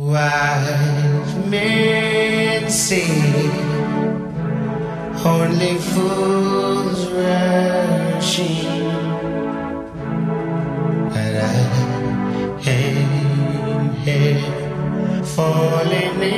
Wise men see, only fools rush in, but I am here falling in.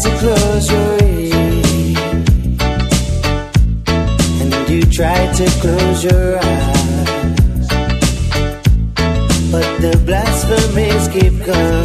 to close your ears, and you try to close your eyes, but the blasphemies keep coming.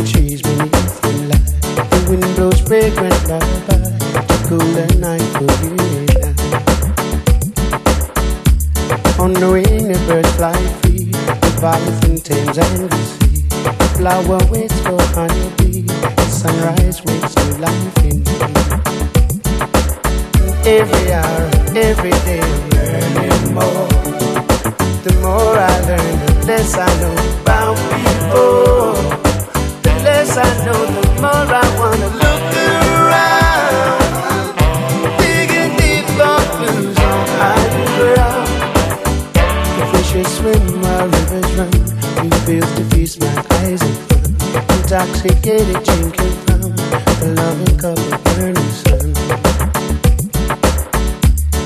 and trees beneath the light. The wind blows fragrant lullaby to cool the night for you and I. On the wing, the birds fly free. The violets in Thames and the sea. The flower intoxicated drinking from a loving cup of burning sun.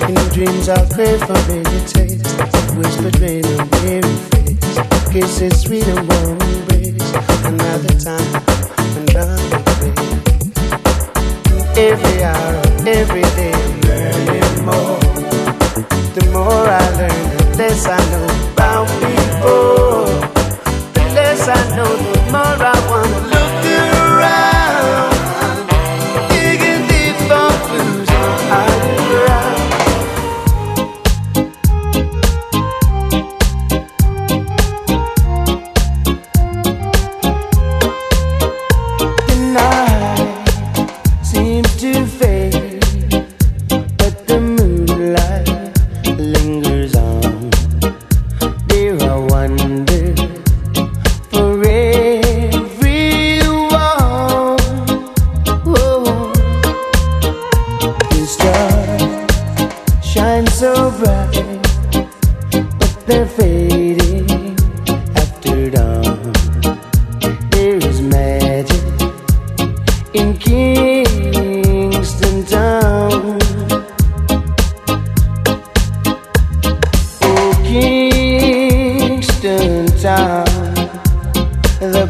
In dreams I crave for bigger taste, whispered kisses sweet and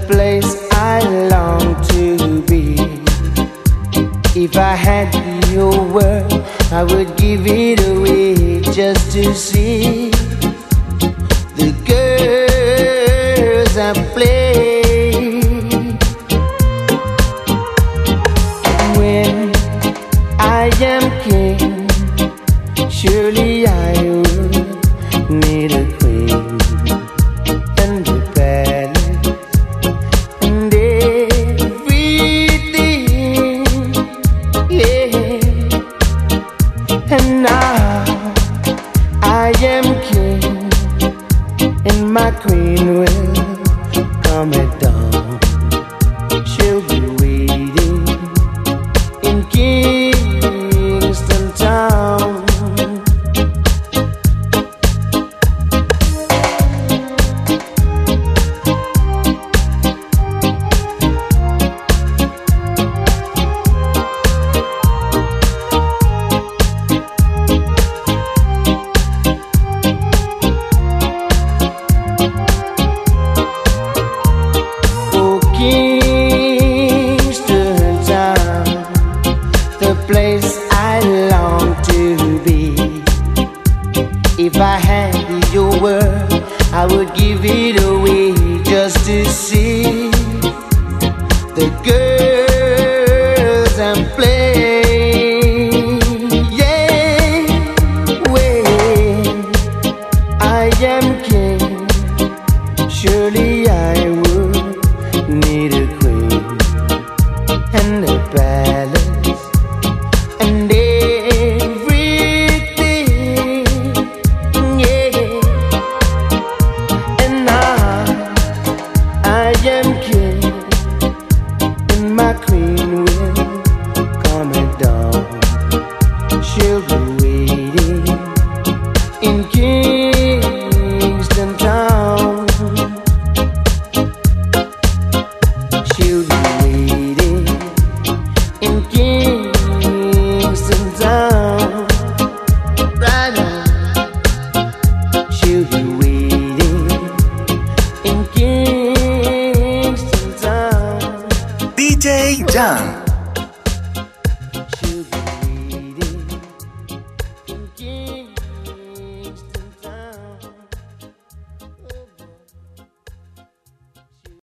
place I long to be. If I had your word, I would give it away just to see.